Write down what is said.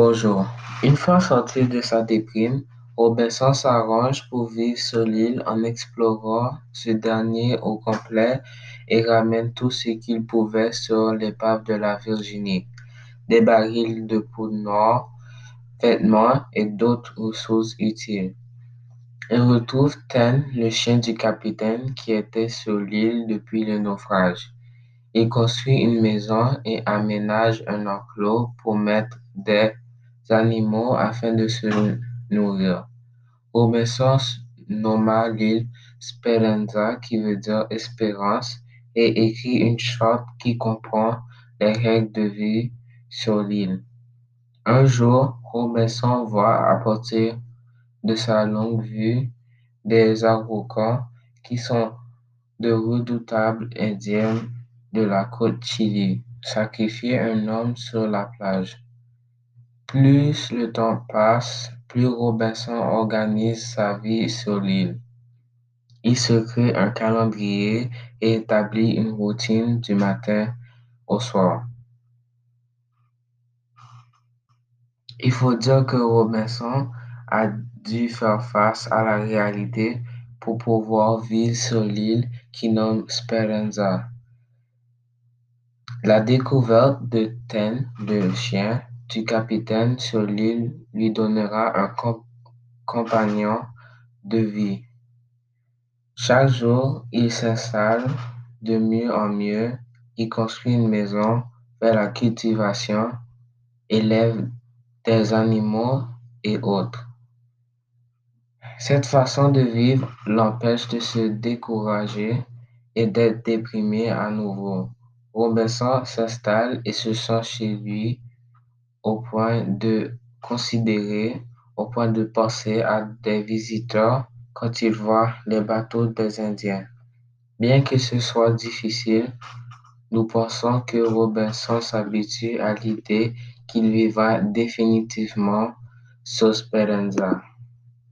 Bonjour. Une fois sorti de sa déprime, Robinson s'arrange pour vivre sur l'île en explorant ce dernier au complet et ramène tout ce qu'il pouvait sur l'épave de la Virginie. Des barils de poudre noire, vêtements et d'autres ressources utiles. Il retrouve Ten, le chien du capitaine qui était sur l'île depuis le naufrage. Il construit une maison et aménage un enclos pour mettre des animaux afin de se nourrir. Robinson nomma l'île Speranza, qui veut dire espérance, et écrit une charte qui comprend les règles de vie sur l'île. Un jour, Robinson voit à partir de sa longue vue des Araucans qui sont de redoutables Indiens de la côte Chili, sacrifier un homme sur la plage. Plus le temps passe, plus Robinson organise sa vie sur l'île. Il se crée un calendrier et établit une routine du matin au soir. Il faut dire que Robinson a dû faire face à la réalité pour pouvoir vivre sur l'île qui nomme Speranza. La découverte de Ten, le chien, du capitaine sur l'île lui donnera un compagnon de vie. Chaque jour, il s'installe de mieux en mieux, il construit une maison, fait la cultivation, élève des animaux et autres. Cette façon de vivre l'empêche de se décourager et d'être déprimé à nouveau. Robinson s'installe et se sent chez lui au point de considérer, au point de penser à des visiteurs quand il voit les bateaux des Indiens. Bien que ce soit difficile, nous pensons que Robinson s'habitue à l'idée qu'il vivra définitivement sur Speranza.